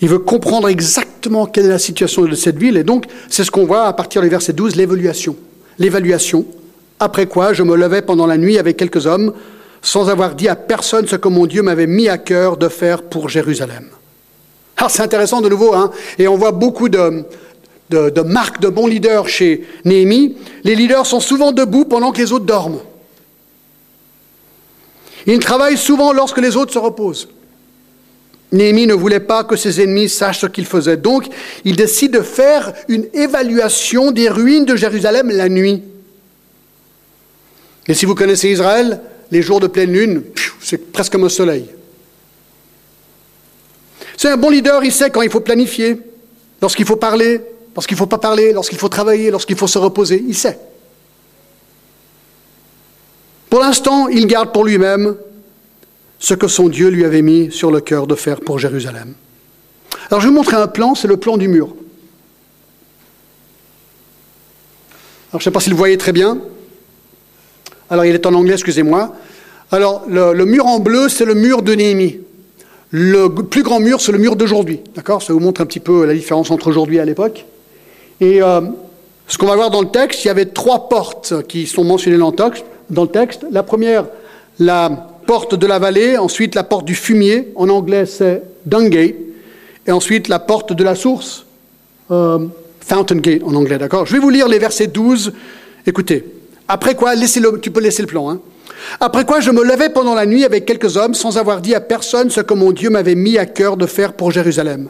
Il veut comprendre exactement quelle est la situation de cette ville. Et donc, c'est ce qu'on voit à partir du verset 12, l'évaluation. L'évaluation. Après quoi, je me levais pendant la nuit avec quelques hommes, sans avoir dit à personne ce que mon Dieu m'avait mis à cœur de faire pour Jérusalem. Alors, c'est intéressant de nouveau, hein, et on voit beaucoup de, marques de bons leaders chez Néhémie. Les leaders sont souvent debout pendant que les autres dorment. Ils travaillent souvent lorsque les autres se reposent. Néhémie ne voulait pas que ses ennemis sachent ce qu'il faisait. Donc, il décide de faire une évaluation des ruines de Jérusalem la nuit. Et si vous connaissez Israël, les jours de pleine lune, c'est presque comme un soleil. C'est un bon leader, il sait quand il faut planifier, lorsqu'il faut parler, lorsqu'il ne faut pas parler, lorsqu'il faut travailler, lorsqu'il faut se reposer, il sait. Pour l'instant, il garde pour lui-même ce que son Dieu lui avait mis sur le cœur de faire pour Jérusalem. Alors je vais vous montrer un plan, c'est le plan du mur. Alors je ne sais pas si vous le voyez très bien. Alors il est en anglais, excusez-moi. Alors le, mur en bleu, c'est le mur de Néhémie. Le plus grand mur, c'est le mur d'aujourd'hui. D'accord? Ça vous montre un petit peu la différence entre aujourd'hui et à l'époque. Et euh, ce qu'on va voir dans le texte, il y avait trois portes qui sont mentionnées dans le texte. La première, la porte de la vallée, ensuite la porte du fumier, en anglais c'est Dungate, et ensuite la porte de la source, euh, Fountain Gate en anglais, d'accord? Je vais vous lire les versets 12. Écoutez, après quoi, le, tu peux laisser le plan, hein. Après quoi, je me levais pendant la nuit avec quelques hommes sans avoir dit à personne ce que mon Dieu m'avait mis à cœur de faire pour Jérusalem.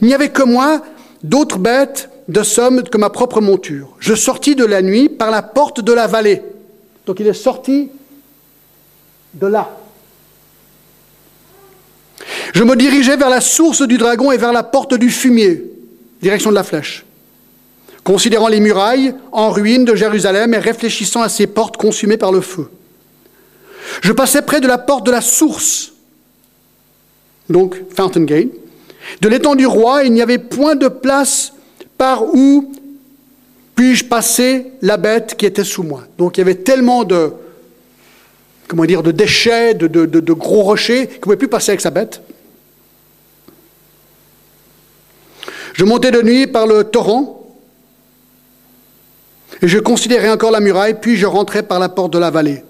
Il n'y avait que moi, d'autres bêtes de somme que ma propre monture. Je sortis de la nuit par la porte de la vallée. Donc il est sorti de là. Je me dirigeais vers la source du dragon et vers la porte du fumier, direction de la flèche, considérant les murailles en ruine de Jérusalem et réfléchissant à ces portes consumées par le feu. Je passais près de la porte de la source, donc Fountain Gate. De l'étang du roi, il n'y avait point de place par où puis-je passer la bête qui était sous moi. Donc il y avait tellement de, comment dire, de déchets, de, gros rochers, qu'il ne pouvait plus passer avec sa bête. Je montais de nuit par le torrent, et je considérais encore la muraille, puis je rentrais par la porte de la vallée.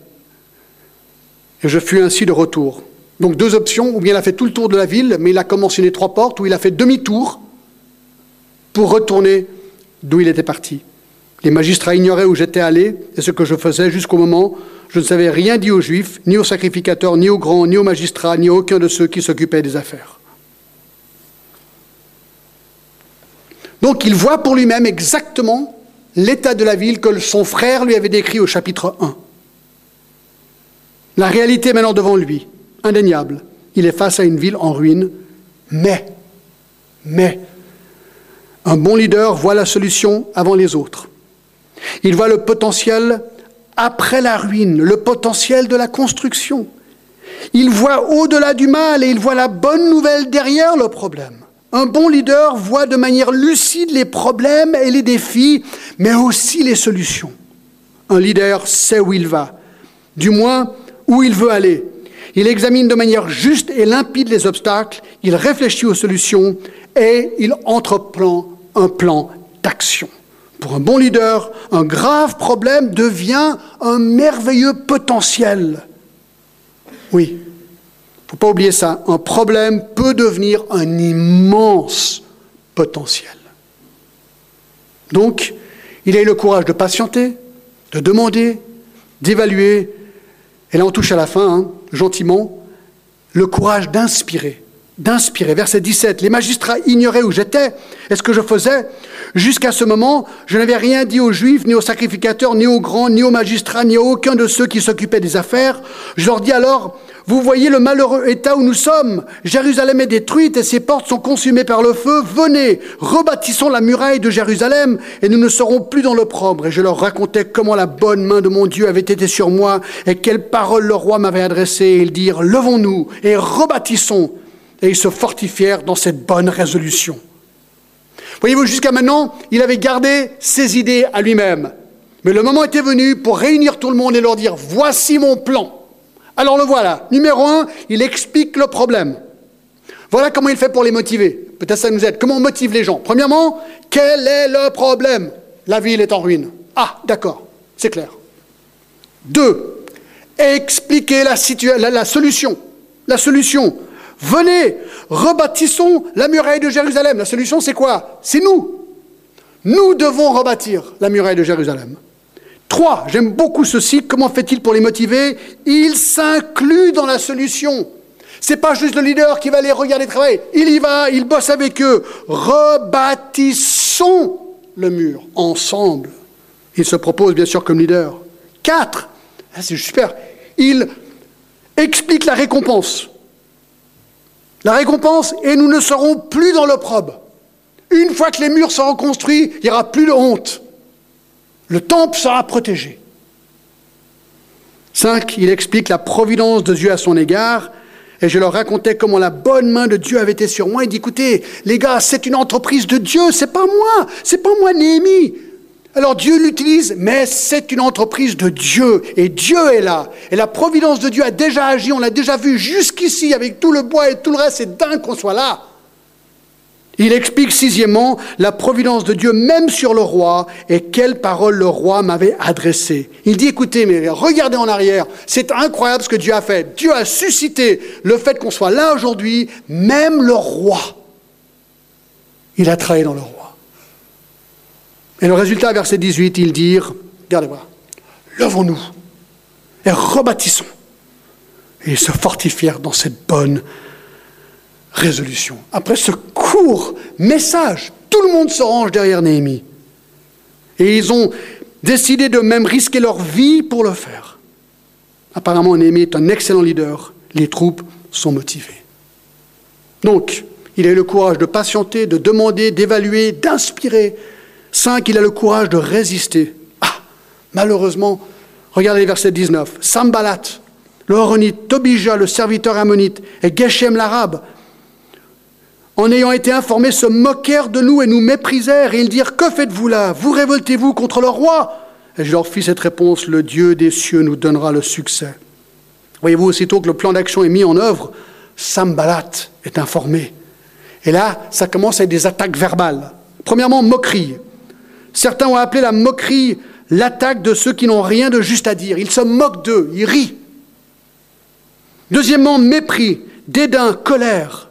Et je fus ainsi de retour. Donc deux options, ou bien il a fait tout le tour de la ville, mais il a commencé les trois portes, ou il a fait demi-tour pour retourner d'où il était parti. Les magistrats ignoraient où j'étais allé et ce que je faisais jusqu'au moment je ne savais rien dit aux Juifs, ni aux sacrificateurs, ni aux grands, ni aux magistrats, ni à aucun de ceux qui s'occupaient des affaires. Donc il voit pour lui-même exactement l'état de la ville que son frère lui avait décrit au chapitre 1. La réalité est maintenant devant lui, indéniable. Il est face à une ville en ruine, mais, mais, un bon leader voit la solution avant les autres. Il voit le potentiel après la ruine le potentiel de la construction. Il voit au-delà du mal et il voit la bonne nouvelle derrière le problème. Un bon leader voit de manière lucide les problèmes et les défis, mais aussi les solutions. Un leader sait où il va, du moins où il veut aller. Il examine de manière juste et limpide les obstacles, il réfléchit aux solutions et il entreprend un plan d'action. Pour un bon leader, un grave problème devient un merveilleux potentiel. Oui, il ne faut pas oublier ça. Un problème peut devenir un immense potentiel. Donc, il a eu le courage de patienter, de demander, d'évaluer. Et là, on touche à la fin, hein, gentiment, le courage d'inspirer. D'inspirer. Verset 17. Les magistrats ignoraient où j'étais et ce que je faisais. Jusqu'à ce moment, je n'avais rien dit aux Juifs, ni aux sacrificateurs, ni aux grands, ni aux magistrats, ni à aucun de ceux qui s'occupaient des affaires. Je leur dis alors, vous voyez le malheureux état où nous sommes. Jérusalem est détruite et ses portes sont consumées par le feu. Venez, rebâtissons la muraille de Jérusalem et nous ne serons plus dans l'opprobre. Et je leur racontais comment la bonne main de mon Dieu avait été sur moi et quelles paroles le roi m'avait adressées. Ils dirent, levons-nous et rebâtissons. Et ils se fortifièrent dans cette bonne résolution. Voyez-vous, jusqu'à maintenant, il avait gardé ses idées à lui-même. Mais le moment était venu pour réunir tout le monde et leur dire, voici mon plan. Alors le voilà. Numéro un, il explique le problème. Voilà comment il fait pour les motiver. Peut-être ça nous aide. Comment on motive les gens? Premièrement, quel est le problème? La ville est en ruine. Ah, d'accord, c'est clair. Deux, expliquer la, solution. La solution. Venez, rebâtissons la muraille de Jérusalem. La solution, c'est quoi? C'est nous. Nous devons rebâtir la muraille de Jérusalem. Trois, j'aime beaucoup ceci. Comment fait-il pour les motiver? Il s'inclut dans la solution. C'est pas juste le leader qui va aller regarder travailler. Il y va, il bosse avec eux. Rebâtissons le mur ensemble. Il se propose bien sûr comme leader. Quatre, ah, c'est super. Il explique la récompense. La récompense, et nous ne serons plus dans l'opprobre. Une fois que les murs seront construits, il n'y aura plus de honte. Le temple sera protégé. 5. Il explique la providence de Dieu à son égard. Et je leur racontais comment la bonne main de Dieu avait été sur moi. Il dit, écoutez, les gars, c'est une entreprise de Dieu, c'est pas moi, c'est pas moi, Néhémie. Alors Dieu l'utilise, mais c'est une entreprise de Dieu. Et Dieu est là. Et la providence de Dieu a déjà agi, on l'a déjà vu jusqu'ici avec tout le bois et tout le reste. C'est dingue qu'on soit là. Il explique sixièmement la providence de Dieu même sur le roi et quelles paroles le roi m'avait adressées. Il dit, écoutez, mais regardez en arrière, c'est incroyable ce que Dieu a fait. Dieu a suscité le fait qu'on soit là aujourd'hui, même le roi. Il a travaillé dans le roi. Et le résultat, verset 18, il dit, regardez-moi, levons-nous et rebâtissons. Et ils se fortifièrent dans cette bonne résolution. Après ce court message, tout le monde se range derrière Néhémie. Et ils ont décidé de même risquer leur vie pour le faire. Apparemment, Néhémie est un excellent leader. Les troupes sont motivées. Donc, il a eu le courage de patienter, de demander, d'évaluer, d'inspirer. Cinq, il a le courage de résister. Ah, malheureusement, regardez les versets 19. Sambalat, le Horonite, Tobija, le serviteur ammonite, et Geshem l'arabe, en ayant été informés, se moquèrent de nous et nous méprisèrent. Et ils dirent, que faites-vous là? Vous révoltez-vous contre le roi? Et je leur fis cette réponse, le Dieu des cieux nous donnera le succès. Voyez-vous, aussitôt que le plan d'action est mis en œuvre, Sambalat est informé. Et là, ça commence avec des attaques verbales. Premièrement, moquerie. Certains ont appelé la moquerie l'attaque de ceux qui n'ont rien de juste à dire. Ils se moquent d'eux, ils rient. Deuxièmement, mépris, dédain, colère.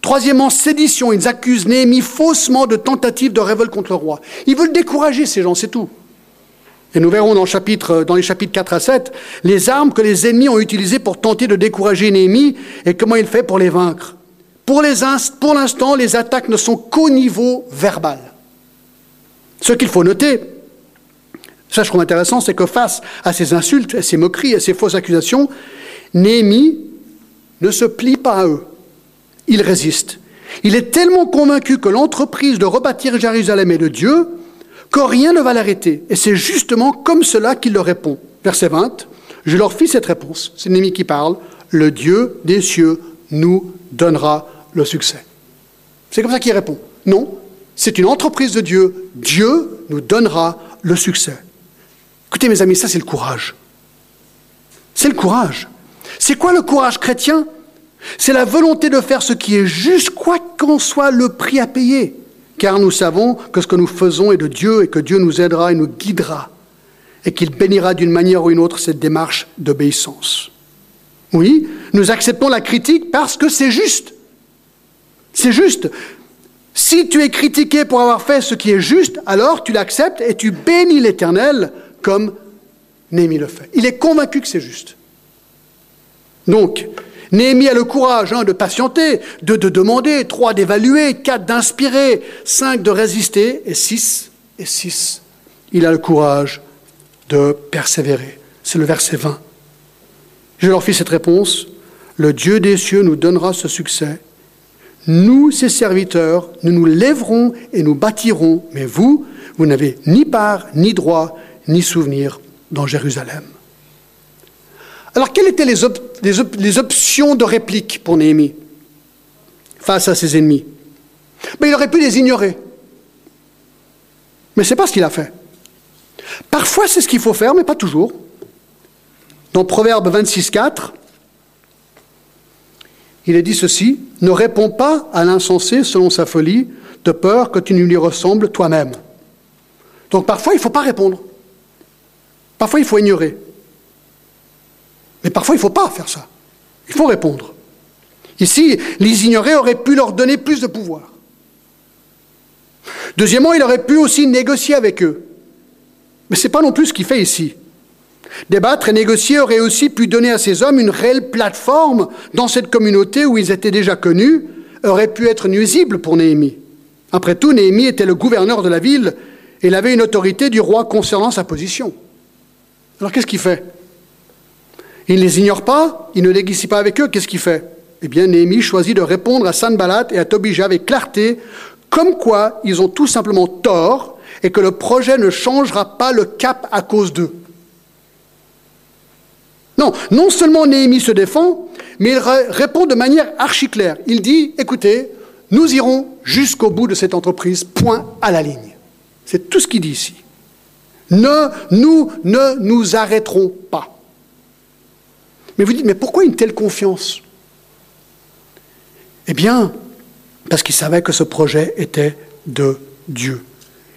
Troisièmement, sédition. Ils accusent Néhémie faussement de tentative de révolte contre le roi. Ils veulent décourager ces gens, c'est tout. Et nous verrons dans, les chapitres 4 à 7 les armes que les ennemis ont utilisées pour tenter de décourager Néhémie et comment il fait pour les vaincre. Pour l'instant, les attaques ne sont qu'au niveau verbal. Ce qu'il faut noter, ça je trouve intéressant, c'est que face à ces insultes, à ces moqueries, à ces fausses accusations, Néhémie ne se plie pas à eux il résiste. Il est tellement convaincu que l'entreprise de rebâtir Jérusalem est de Dieu que rien ne va l'arrêter. Et c'est justement comme cela qu'il le répond. verset 20, je leur fis cette réponse. C'est Néhémie qui parle. Le Dieu des cieux nous donnera le succès. C'est comme ça qu'il répond. Non, c'est une entreprise de Dieu. Dieu nous donnera le succès. Écoutez mes amis, ça c'est le courage. C'est le courage. C'est quoi le courage chrétien? C'est la volonté de faire ce qui est juste, quoi qu'en soit le prix à payer. Car nous savons que ce que nous faisons est de Dieu et que Dieu nous aidera et nous guidera et qu'il bénira d'une manière ou une autre cette démarche d'obéissance. Oui, nous acceptons la critique parce que c'est juste. C'est juste. Si tu es critiqué pour avoir fait ce qui est juste, alors tu l'acceptes et tu bénis l'Éternel comme Néhémie le fait. Il est convaincu que c'est juste. Donc, Néhémie a le courage hein, de patienter, de, de demander, trois d'évaluer, quatre d'inspirer, cinq de résister, et six, et six, il a le courage de persévérer. C'est le verset 20. Je leur fis cette réponse. Le Dieu des cieux nous donnera ce succès. Nous, ses serviteurs, nous nous lèverons et nous bâtirons, mais vous, vous n'avez ni part, ni droit, ni souvenir dans Jérusalem. Alors, quelles étaient les, options de réplique pour Néhémie face à ses ennemis? Mais Il aurait pu les ignorer. Mais ce n'est pas ce qu'il a fait. Parfois, c'est ce qu'il faut faire, mais pas toujours. Dans Proverbe 26, 4, il est dit ceci Ne réponds pas à l'insensé selon sa folie, de peur que tu ne lui ressembles toi-même. Donc parfois, il ne faut pas répondre. Parfois, il faut ignorer. Mais parfois, il ne faut pas faire ça. Il faut répondre. Ici, les ignorés auraient pu leur donner plus de pouvoir. Deuxièmement, il aurait pu aussi négocier avec eux. Mais ce n'est pas non plus ce qu'il fait ici. Débattre et négocier aurait aussi pu donner à ces hommes une réelle plateforme dans cette communauté où ils étaient déjà connus, aurait pu être nuisible pour Néhémie. Après tout, Néhémie était le gouverneur de la ville et il avait une autorité du roi concernant sa position. Alors qu'est-ce qu'il fait? Il ne les ignore pas, il ne négocie pas avec eux, qu'est-ce qu'il fait? Eh bien, Néhémie choisit de répondre à Sanballat et à Tobija avec clarté, comme quoi ils ont tout simplement tort et que le projet ne changera pas le cap à cause d'eux. Non, non seulement Néhémie se défend, mais il répond de manière archi claire. Il dit, écoutez, nous irons jusqu'au bout de cette entreprise, point à la ligne. C'est tout ce qu'il dit ici. Ne, nous ne nous arrêterons pas. Mais vous dites, mais pourquoi une telle confiance? Eh bien, parce qu'il savait que ce projet était de Dieu.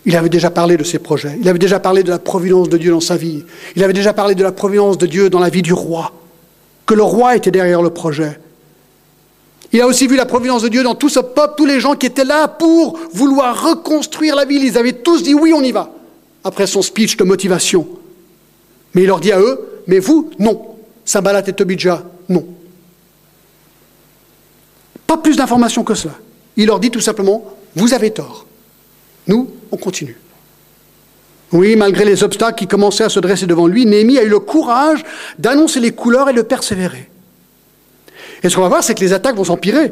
Il avait déjà parlé de ses projets, il avait déjà parlé de la providence de Dieu dans sa vie, il avait déjà parlé de la providence de Dieu dans la vie du roi, que le roi était derrière le projet. Il a aussi vu la providence de Dieu dans tout ce peuple, tous les gens qui étaient là pour vouloir reconstruire la ville. Ils avaient tous dit oui, on y va, après son speech de motivation. Mais il leur dit à eux, mais vous, non. Sambalat et Tobidja, non. Pas plus d'informations que cela. Il leur dit tout simplement, vous avez tort. Nous, on continue. Oui, malgré les obstacles qui commençaient à se dresser devant lui, Néhémie a eu le courage d'annoncer les couleurs et de persévérer. Et ce qu'on va voir, c'est que les attaques vont s'empirer.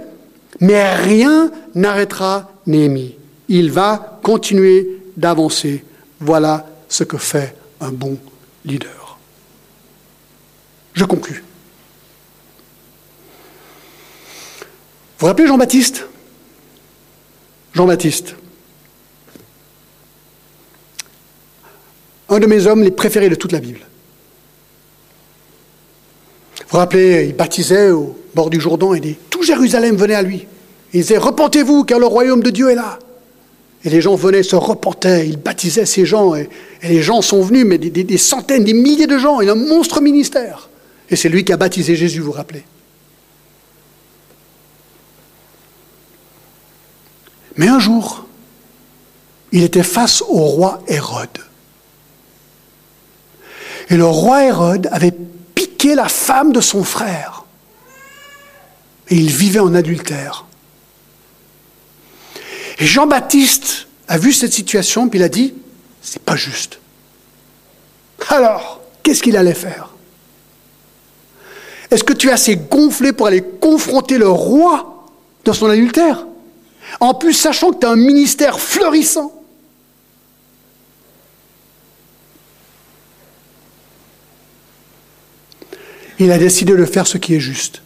Mais rien n'arrêtera Néhémie. Il va continuer d'avancer. Voilà ce que fait un bon leader. Je conclus. Vous vous rappelez Jean-Baptiste? Jean-Baptiste. Un de mes hommes les préférés de toute la Bible. Vous vous rappelez, il baptisait au bord du Jourdain et tout Jérusalem venait à lui. Il disait Repentez-vous, car le royaume de Dieu est là. Et les gens venaient, se repentaient, il baptisait ces gens, et, les gens sont venus, mais des, des, centaines, des milliers de gens, il a un monstre ministère. Et c'est lui qui a baptisé Jésus, vous vous rappelez. Mais un jour, il était face au roi Hérode. Et le roi Hérode avait piqué la femme de son frère. Et il vivait en adultère. Et Jean-Baptiste a vu cette situation, puis il a dit, c'est pas juste. Alors, qu'est-ce qu'il allait faire? Est-ce que tu es assez gonflé pour aller confronter le roi dans son adultère? En plus, sachant que tu as un ministère fleurissant. Il a décidé de faire ce qui est juste.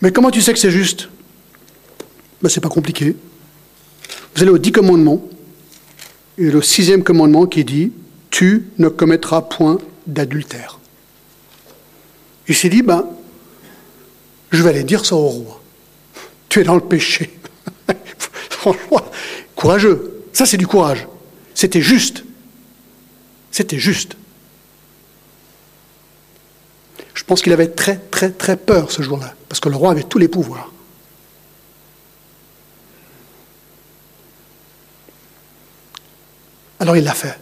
Mais comment tu sais que c'est juste? Ben, C'est pas compliqué. Vous allez au dix commandements, et le sixième commandement qui dit Tu ne commettras point d'adultère. Il s'est dit Ben, je vais aller dire ça au roi. Tu es dans le péché. Courageux. Ça, c'est du courage. C'était juste. C'était juste. Je pense qu'il avait très, très, très peur ce jour-là, parce que le roi avait tous les pouvoirs. Alors il l'a fait.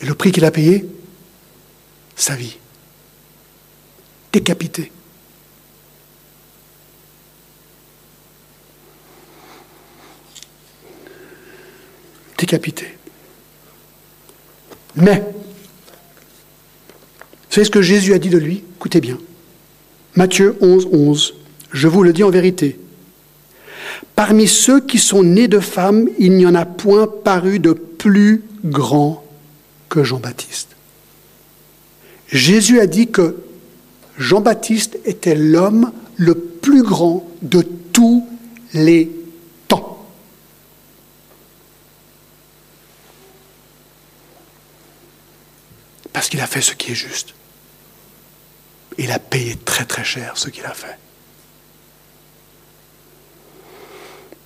Et le prix qu'il a payé Sa vie. Décapité. Décapité. Mais, savez ce que Jésus a dit de lui Écoutez bien. Matthieu 11, 11. Je vous le dis en vérité. Parmi ceux qui sont nés de femmes, il n'y en a point paru de plus grand que Jean-Baptiste. Jésus a dit que Jean-Baptiste était l'homme le plus grand de tous les temps. Parce qu'il a fait ce qui est juste. Il a payé très très cher ce qu'il a fait.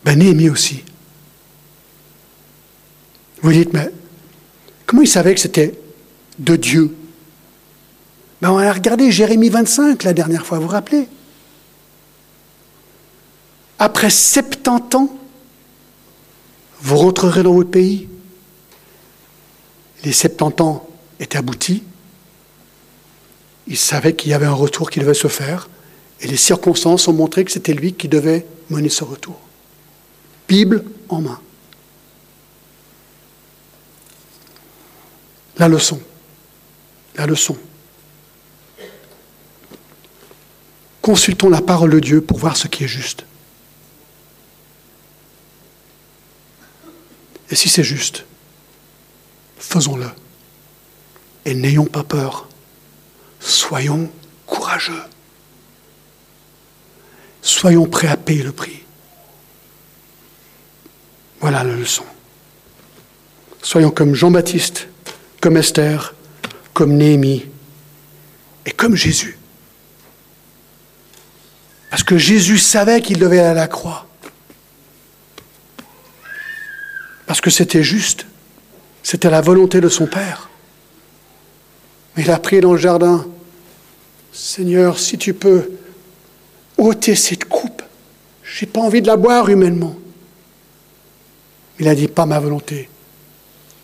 Ben Néhémie aussi. Vous dites, mais comment il savait que c'était de Dieu? Ben On a regardé Jérémie 25 la dernière fois, vous vous rappelez? Après 70 ans, vous rentrerez dans votre pays? Les 70 ans étaient aboutis. Il savait qu'il y avait un retour qui devait se faire. Et les circonstances ont montré que c'était lui qui devait mener ce retour. Bible en main. La leçon. La leçon. Consultons la parole de Dieu pour voir ce qui est juste. Et si c'est juste, faisons-le. Et n'ayons pas peur. Soyons courageux. Soyons prêts à payer le prix. Voilà la leçon. Soyons comme Jean-Baptiste, comme Esther, comme Néhémie et comme Jésus. Parce que Jésus savait qu'il devait aller à la croix. Parce que c'était juste. C'était la volonté de son Père. Mais il a prié dans le jardin, Seigneur, si tu peux ôter cette coupe, je n'ai pas envie de la boire humainement. Il a dit, pas ma volonté,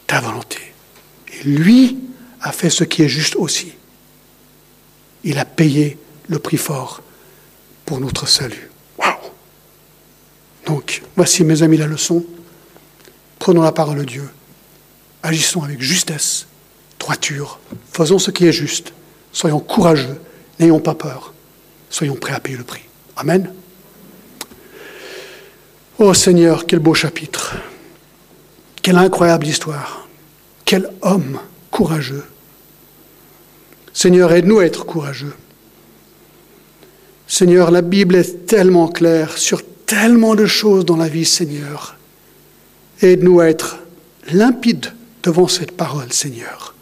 ta volonté. Et lui a fait ce qui est juste aussi. Il a payé le prix fort pour notre salut. Waouh Donc, voici mes amis la leçon. Prenons la parole de Dieu. Agissons avec justesse, droiture. Faisons ce qui est juste. Soyons courageux. N'ayons pas peur. Soyons prêts à payer le prix. Amen. Oh Seigneur, quel beau chapitre. Quelle incroyable histoire. Quel homme courageux. Seigneur, aide-nous à être courageux. Seigneur, la Bible est tellement claire sur tellement de choses dans la vie, Seigneur. Aide-nous à être limpides devant cette parole, Seigneur.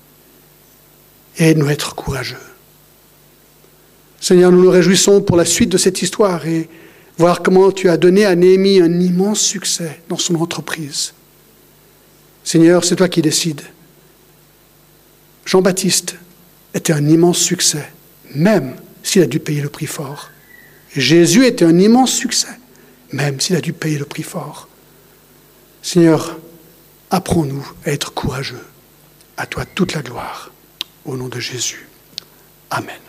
Aide-nous à être courageux. Seigneur, nous nous réjouissons pour la suite de cette histoire et voir comment tu as donné à Néhémie un immense succès dans son entreprise. Seigneur, c'est toi qui décides. Jean-Baptiste était un immense succès, même s'il a dû payer le prix fort. Jésus était un immense succès, même s'il a dû payer le prix fort. Seigneur, apprends-nous à être courageux. À toi toute la gloire. Au nom de Jésus. Amen.